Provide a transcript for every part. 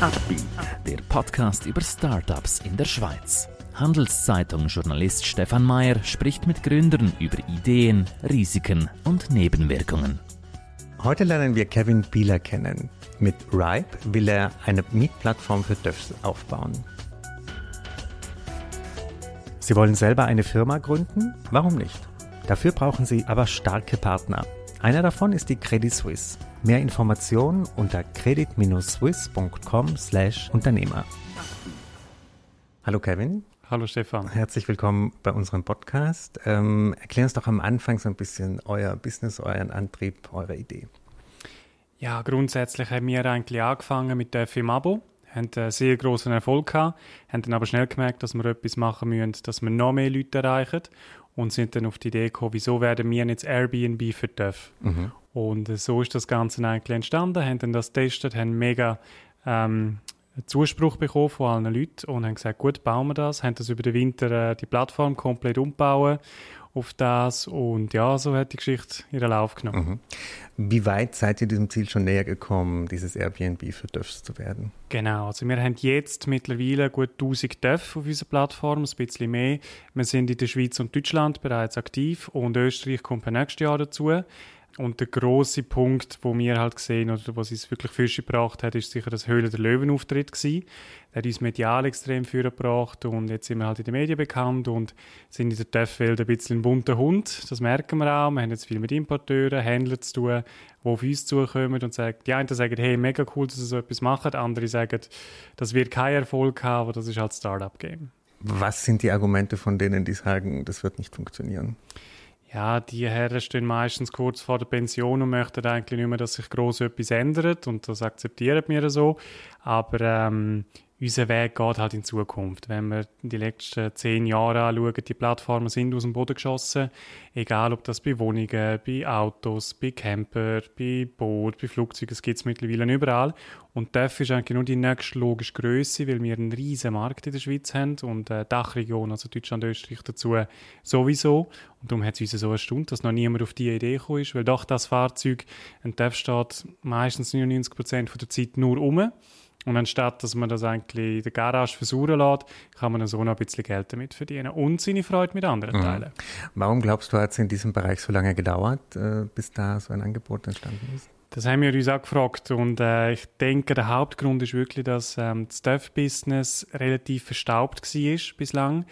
Upbeat, der Podcast über Startups in der Schweiz. Handelszeitung-Journalist Stefan Mayer spricht mit Gründern über Ideen, Risiken und Nebenwirkungen. Heute lernen wir Kevin Bieler kennen. Mit Ripe will er eine Mietplattform für TÜVs aufbauen. Sie wollen selber eine Firma gründen? Warum nicht? Dafür brauchen Sie aber starke Partner. Einer davon ist die Credit Suisse. Mehr Informationen unter credit-swiss.com/Unternehmer. Hallo Kevin. Hallo Stefan. Herzlich willkommen bei unserem Podcast. Ähm, erklär uns doch am Anfang so ein bisschen euer Business, euren Antrieb, eure Idee. Ja, grundsätzlich haben wir eigentlich angefangen mit der im Abo, haben einen sehr großen Erfolg gehabt, haben dann aber schnell gemerkt, dass wir etwas machen müssen, dass wir noch mehr Leute erreichen und sind dann auf die Idee gekommen, wieso werden wir jetzt Airbnb für TÜV? Mhm. Und äh, so ist das Ganze eigentlich entstanden, haben dann das getestet, haben mega ähm, Zuspruch bekommen von allen Leuten und haben gesagt, gut, bauen wir das, haben das über den Winter äh, die Plattform komplett umbauen auf das und ja, so hat die Geschichte ihren Lauf genommen. Mhm. Wie weit seid ihr diesem Ziel schon näher gekommen, dieses Airbnb für TÜVs zu werden? Genau, also wir haben jetzt mittlerweile gut 1000 TÜV auf unserer Plattform, ein bisschen mehr. Wir sind in der Schweiz und Deutschland bereits aktiv und Österreich kommt nächstes Jahr dazu. Und der große Punkt, wo wir halt gesehen oder was uns wirklich Fische gebracht hat, ist sicher das Höhle der Löwen-Auftritt gewesen. Der hat uns medial extrem vorgebracht und jetzt sind wir halt in den Medien bekannt und sind in der TÜV-Welt ein bisschen ein bunter Hund. Das merken wir auch. Wir haben jetzt viel mit Importeuren, Händlern zu tun, die auf uns zukommen und sagen, die einen sagen, hey, mega cool, dass ihr so etwas macht. Andere sagen, das wird keinen Erfolg haben, aber das ist halt Startup-Game. Was sind die Argumente von denen, die sagen, das wird nicht funktionieren? Ja, die Herren stehen meistens kurz vor der Pension und möchten eigentlich nicht mehr, dass sich groß etwas ändert und das akzeptieren wir so. Aber ähm, unser Weg geht halt in Zukunft. Wenn wir die letzten zehn Jahre anschauen, die Plattformen sind aus dem Boden geschossen. Egal, ob das bei Wohnungen, bei Autos, bei Camper, bei Boot, bei Flugzeugen, es gibt es mittlerweile überall. Und dafür ist eigentlich nur die nächste logische Größe, weil wir einen riesen Markt in der Schweiz haben und eine Dachregion, also Deutschland, Österreich dazu sowieso. Und darum hat es uns so erstaunt, dass noch niemand auf die Idee gekommen ist, weil doch das Fahrzeug, ein TÜV steht meistens 99 Prozent der Zeit nur um. Und anstatt, dass man das eigentlich in der Garage versuchen lässt, kann man so noch ein bisschen Geld damit verdienen und seine Freude mit anderen mhm. teilen. Warum glaubst du, hat es in diesem Bereich so lange gedauert, äh, bis da so ein Angebot entstanden ist? Das haben wir uns auch gefragt und äh, ich denke, der Hauptgrund ist wirklich, dass ähm, das Stuff-Business relativ verstaubt war bislang.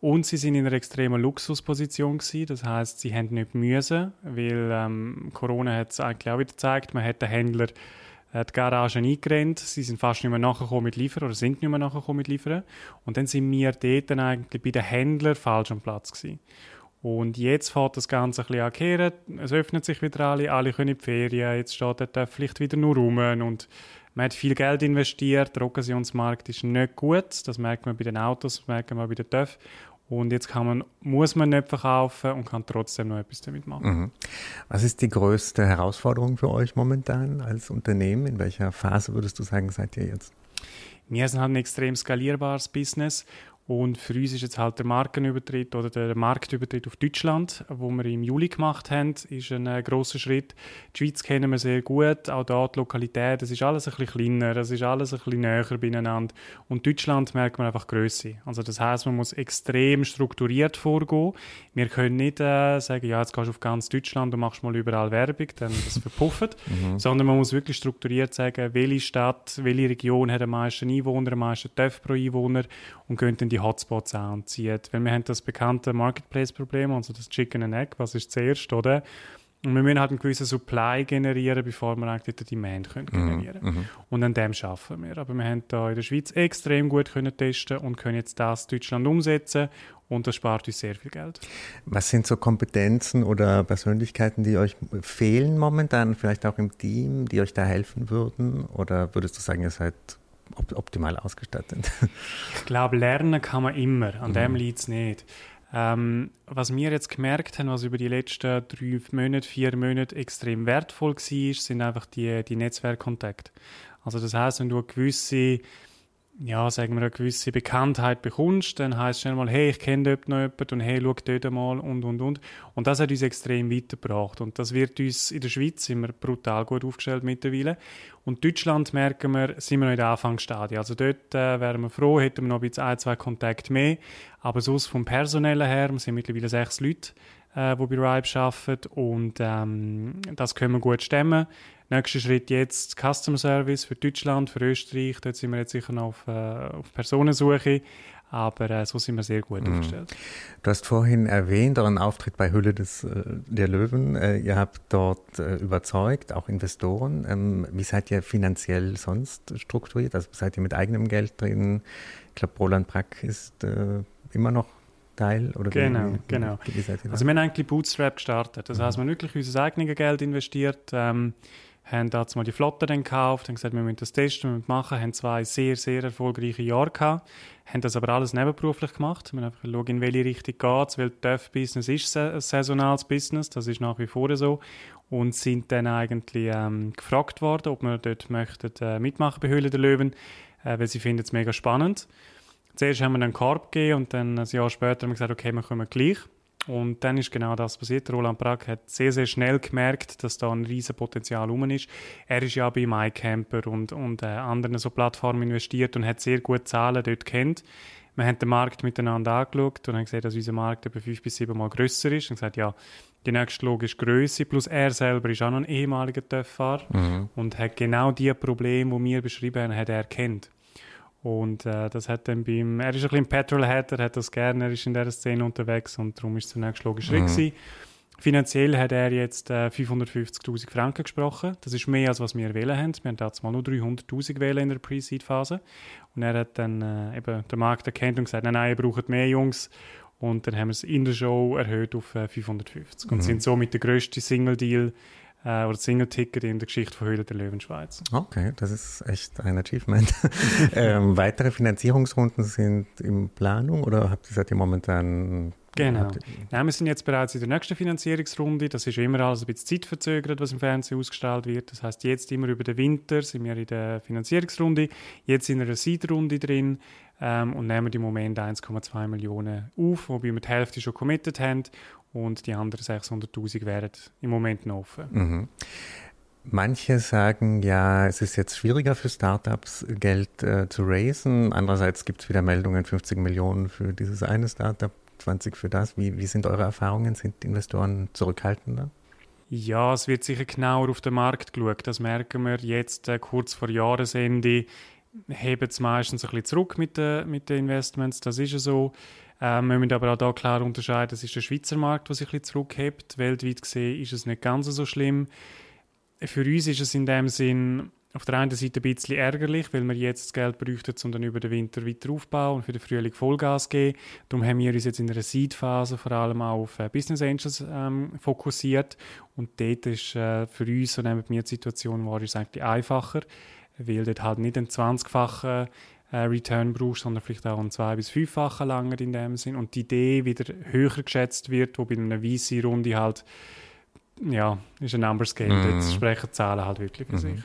Und sie sind in einer extremen Luxusposition gewesen. Das heißt, sie haben nicht müssen, weil ähm, Corona hat es eigentlich auch wieder gezeigt, man hat den Händler die Garagen eingerannt, sie sind fast nicht mehr nachgekommen mit Liefern oder sind nicht mehr nachgekommen mit Liefern. Und dann sind wir dort dann eigentlich bei den Händlern falsch am Platz gewesen. Und jetzt fährt das Ganze ein bisschen ankehren, es öffnet sich wieder alle, alle können in die Ferien, jetzt steht der vielleicht wieder nur rum. Und man hat viel Geld investiert, der Occasionsmarkt ist nicht gut, das merkt man bei den Autos, das merkt man bei den TÜV und jetzt kann man, muss man nicht verkaufen und kann trotzdem noch etwas damit machen. Mhm. Was ist die größte Herausforderung für euch momentan als Unternehmen? In welcher Phase würdest du sagen, seid ihr jetzt? Wir sind halt ein extrem skalierbares Business und für uns ist jetzt halt der Markenübertritt oder der Marktübertritt auf Deutschland, wo wir im Juli gemacht haben, ist ein äh, großer Schritt. Die Schweiz kennen wir sehr gut, auch dort die Lokalität, das ist alles ein bisschen kleiner, das ist alles ein bisschen näher beieinander. Und Deutschland merkt man einfach Größe. Also das heißt, man muss extrem strukturiert vorgehen. Wir können nicht äh, sagen, ja, jetzt gehst du auf ganz Deutschland und machst mal überall Werbung, dann das verpufft, mhm. sondern man muss wirklich strukturiert sagen, welche Stadt, welche Region hat am meisten Einwohner, am meisten TÜV pro Einwohner und dann die Hotspots anzieht. Weil wir haben das bekannte Marketplace-Problem, also das Chicken and Egg, was ist zuerst, oder? Und wir müssen halt einen gewissen Supply generieren, bevor wir eigentlich den Demand können mhm, generieren können. Mm Und an dem schaffen wir. Aber wir haben da in der Schweiz extrem gut können testen und können jetzt das in Deutschland umsetzen und das spart uns sehr viel Geld. Was sind so Kompetenzen oder Persönlichkeiten, die euch fehlen momentan, vielleicht auch im Team, die euch da helfen würden? Oder würdest du sagen, ihr seid optimal ausgestattet? Ich glaube, lernen kann man immer, an mhm. dem liegt es nicht. Ähm, was wir jetzt gemerkt haben, was über die letzten drei Monate, vier Monate extrem wertvoll war, sind einfach die, die Netzwerkkontakte. Also das heißt, wenn du eine gewisse ja, sagen wir, eine gewisse Bekanntheit bekommst, dann heisst es schnell mal, hey, ich kenne dort noch jemanden und hey, schau dort mal und, und, und. Und das hat uns extrem weitergebracht und das wird uns in der Schweiz sind wir brutal gut aufgestellt mittlerweile. Und Deutschland merken wir, sind wir noch in der Anfangsstadie. Also dort äh, wären wir froh, hätten wir noch ein, ein zwei Kontakte mehr. Aber sonst vom Personellen her, wir sind mittlerweile sechs Leute, äh, die bei Ribe arbeiten und ähm, das können wir gut stemmen. Nächster Schritt jetzt Customer Service für Deutschland, für Österreich. Dort sind wir jetzt sicher noch auf, äh, auf Personensuche. Aber äh, so sind wir sehr gut mhm. aufgestellt. Du hast vorhin erwähnt, euren Auftritt bei Hülle des, äh, der Löwen. Äh, ihr habt dort äh, überzeugt, auch Investoren. Ähm, wie seid ihr finanziell sonst strukturiert? Also seid ihr mit eigenem Geld drin? Ich glaube, Roland Brack ist äh, immer noch Teil? Oder genau, wie, genau. Wie also wir haben eigentlich Bootstrap gestartet. Das mhm. heißt, wir haben wirklich unser eigenes Geld investiert. Ähm, haben dazu mal die Flotte dann gekauft, haben gesagt, wir müssen das testen, wir müssen machen, haben zwei sehr, sehr erfolgreiche Jahre gehabt, haben das aber alles nebenberuflich gemacht. Wir haben einfach geschaut, in welche Richtung geht es, weil Töff-Business ist ein saisonales Business, das ist nach wie vor so und sind dann eigentlich ähm, gefragt worden, ob wir dort möchten äh, mitmachen bei Höhle der Löwen, äh, weil sie finden es mega spannend. Zuerst haben wir einen Korb gegeben und dann ein Jahr später haben wir gesagt, okay, wir kommen gleich. Und dann ist genau das passiert. Roland Brack hat sehr, sehr schnell gemerkt, dass da ein riesen Potenzial rum ist. Er ist ja bei MyCamper und, und äh, anderen so Plattformen investiert und hat sehr gute Zahlen dort kennt. Wir haben den Markt miteinander angeschaut und haben gesehen, dass unser Markt etwa fünf bis sieben Mal grösser ist. Und gesagt, ja, die nächste logische Größe plus er selber ist auch noch ein ehemaliger Töfffahrer mhm. und hat genau die Probleme, die wir beschrieben haben, hat er kennt. Und äh, das hat dann beim, er ist ein bisschen Petrolhead, er hat das gerne, er ist in dieser Szene unterwegs und darum ist es zunächst logisch mhm. Finanziell hat er jetzt äh, 550'000 Franken gesprochen. Das ist mehr, als was wir wählen haben. Wir haben damals mal nur 300'000 wählen in der Pre-Seed-Phase. Und er hat dann äh, eben den Markt erkannt und gesagt, nein, nein, ihr braucht mehr Jungs. Und dann haben wir es in der Show erhöht auf äh, 550 und mhm. sind somit der grösste Single-Deal äh, oder Single-Ticket in der Geschichte von Höhle der Löwen Schweiz. Okay, das ist echt ein Achievement. ähm, weitere Finanzierungsrunden sind in Planung oder habt ihr seit ihr momentan Genau. Nein, wir sind jetzt bereits in der nächsten Finanzierungsrunde. Das ist immer alles ein bisschen zeitverzögert, was im Fernsehen ausgestrahlt wird. Das heißt, jetzt immer über den Winter sind wir in der Finanzierungsrunde. Jetzt in einer Seed-Runde drin ähm, und nehmen im Moment 1,2 Millionen auf, wobei wir die Hälfte schon committed haben und die anderen 600.000 wären im Moment noch offen. Mhm. Manche sagen, ja, es ist jetzt schwieriger für Startups, Geld äh, zu raisen. Andererseits gibt es wieder Meldungen, 50 Millionen für dieses eine Startup, 20 für das. Wie, wie sind eure Erfahrungen? Sind Investoren zurückhaltender? Ja, es wird sicher genauer auf den Markt geschaut. Das merken wir jetzt äh, kurz vor Jahresende. Heben es meistens ein bisschen zurück mit den, mit den Investments. Das ist ja so. Ähm, wir müssen aber auch da klar unterscheiden, es ist der Schweizer Markt, der sich ein bisschen zurückhebt. Weltweit gesehen ist es nicht ganz so schlimm. Für uns ist es in dem Sinn auf der einen Seite ein bisschen ärgerlich, weil wir jetzt das Geld bräuchten, um dann über den Winter weiter aufzubauen und für den Frühling Vollgas zu geben. Darum haben wir uns jetzt in einer Seed-Phase vor allem auch auf äh, Business Angels ähm, fokussiert. Und dort ist äh, für uns, so nehmen wir die Situation wahr, ist eigentlich einfacher, weil dort halt nicht ein 20-facher äh, Return brauchst, sondern vielleicht auch einen zwei- bis fünffachen langer in dem Sinn und die Idee wieder höher geschätzt wird, wo bei einer VC-Runde halt ja, ist ein Numbers Game, mhm. jetzt sprechen Zahlen halt wirklich für mhm. sich.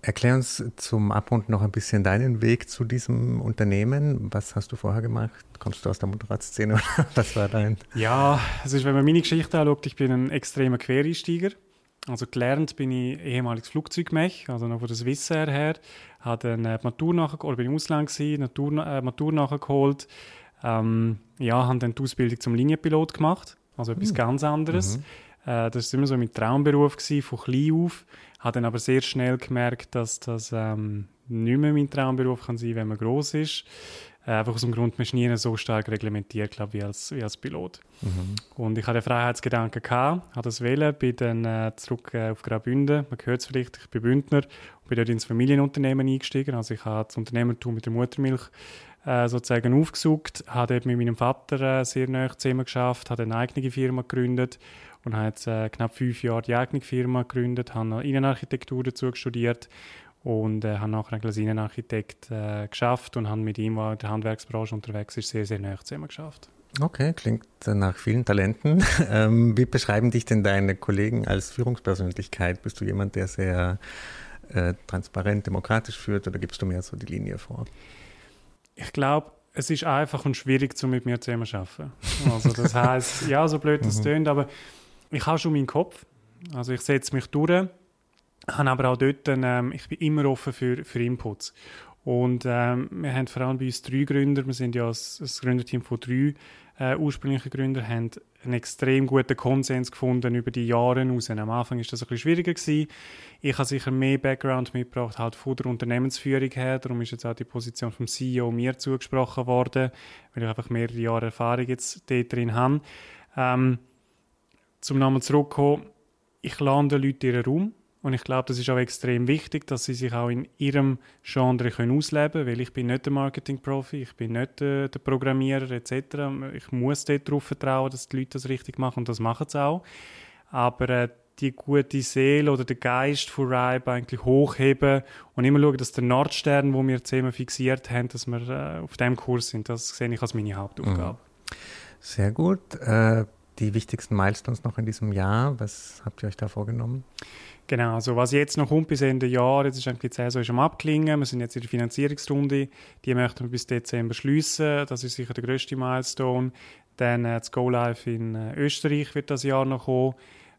Erklär uns zum Abgrund noch ein bisschen deinen Weg zu diesem Unternehmen. Was hast du vorher gemacht? Kommst du aus der Motorradszene oder was war dein? Ja, also wenn man meine Geschichte anschaut, ich bin ein extremer Quereinsteiger. Also gelernt bin ich ehemaliges Flugzeugmech, also noch von der Swissair her. Habe dann äh, Matur nachgeholt, oder bin im Ausland gewesen, Matur, äh, Matur nachgeholt. Ähm, ja, habe dann die Ausbildung zum Linienpilot gemacht, also etwas mhm. ganz anderes. Mhm. Äh, das war immer so mein Traumberuf gewesen, von klein auf. Habe dann aber sehr schnell gemerkt, dass das ähm, nicht mehr mein Traumberuf kann sein, wenn man groß ist. Äh, einfach aus dem Grund, man ist nie so stark reglementiert, glaube ich, wie als, wie als Pilot. Mhm. Und ich hatte Freiheitsgedanken gehabt, habe das wählen, bin dann äh, zurück äh, auf Graubünden, man hört es vielleicht, ich bin Bündner, und bin dort ins Familienunternehmen eingestiegen, also ich habe das Unternehmertum mit der Muttermilch äh, sozusagen aufgesucht, habe dort mit meinem Vater äh, sehr nahe zusammen geschafft, habe eine eigene Firma gegründet und habe jetzt äh, knapp fünf Jahre die eigene Firma gegründet, habe Innenarchitektur dazu studiert und äh, habe nachher als Innenarchitekt äh, geschafft und habe mit ihm, der in der Handwerksbranche unterwegs ist, sehr, sehr nahe zusammen geschafft. Okay, klingt nach vielen Talenten. Ähm, wie beschreiben dich denn deine Kollegen als Führungspersönlichkeit? Bist du jemand, der sehr äh, transparent, demokratisch führt oder gibst du mehr so die Linie vor? Ich glaube, es ist einfach und schwierig, um mit mir zusammen zu arbeiten. Also das heißt, ja, so blöd das mhm. tönt, aber ich habe schon meinen Kopf. Also ich setze mich durch, habe aber auch dort, ähm, ich bin immer offen für, für Inputs. Und ähm, wir haben vor allem bei uns drei Gründer, wir sind ja ein, Gründerteam von drei äh, ursprünglichen Gründern, haben einen extrem guten Konsens gefunden über die Jahre hinaus. Am Anfang ist das ein bisschen schwieriger gewesen. Ich habe sicher mehr Background mitgebracht, halt von der Unternehmensführung her. Darum ist jetzt auch die Position vom CEO mir zugesprochen worden, weil ich einfach mehrere Jahre Erfahrung jetzt dort drin habe. Ähm, zum Namen zurückkommen, ich lande Leute in ihren Raum und ich glaube, das ist auch extrem wichtig, dass sie sich auch in ihrem Genre können ausleben können, weil ich bin nicht der Marketing-Profi, ich bin nicht äh, der Programmierer etc. Ich muss darauf vertrauen, dass die Leute das richtig machen und das machen sie auch. Aber äh, die gute Seele oder der Geist von Ribe eigentlich hochheben und immer schauen, dass der Nordstern, wo wir zusammen fixiert haben, dass wir äh, auf dem Kurs sind. Das sehe ich als meine Hauptaufgabe. Mhm. Sehr gut. Äh, die wichtigsten Milestones noch in diesem Jahr, was habt ihr euch da vorgenommen? Genau, also was jetzt noch kommt bis Ende Jahr, jetzt ist eigentlich die Saison ist am Abklingen, wir sind jetzt in der Finanzierungsrunde, die möchten wir bis Dezember schließen, das ist sicher der größte Milestone. Dann äh, das Go Live in äh, Österreich wird das Jahr noch kommen,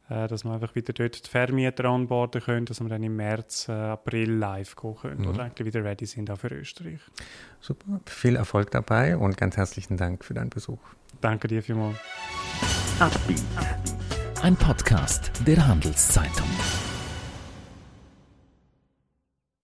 äh, dass wir einfach wieder dort die Vermieter anborden können, dass wir dann im März, äh, April live gehen können mhm. oder eigentlich wieder ready sind auch für Österreich. Super, viel Erfolg dabei und ganz herzlichen Dank für deinen Besuch. Danke dir vielmals. Ein Podcast der Handelszeitung.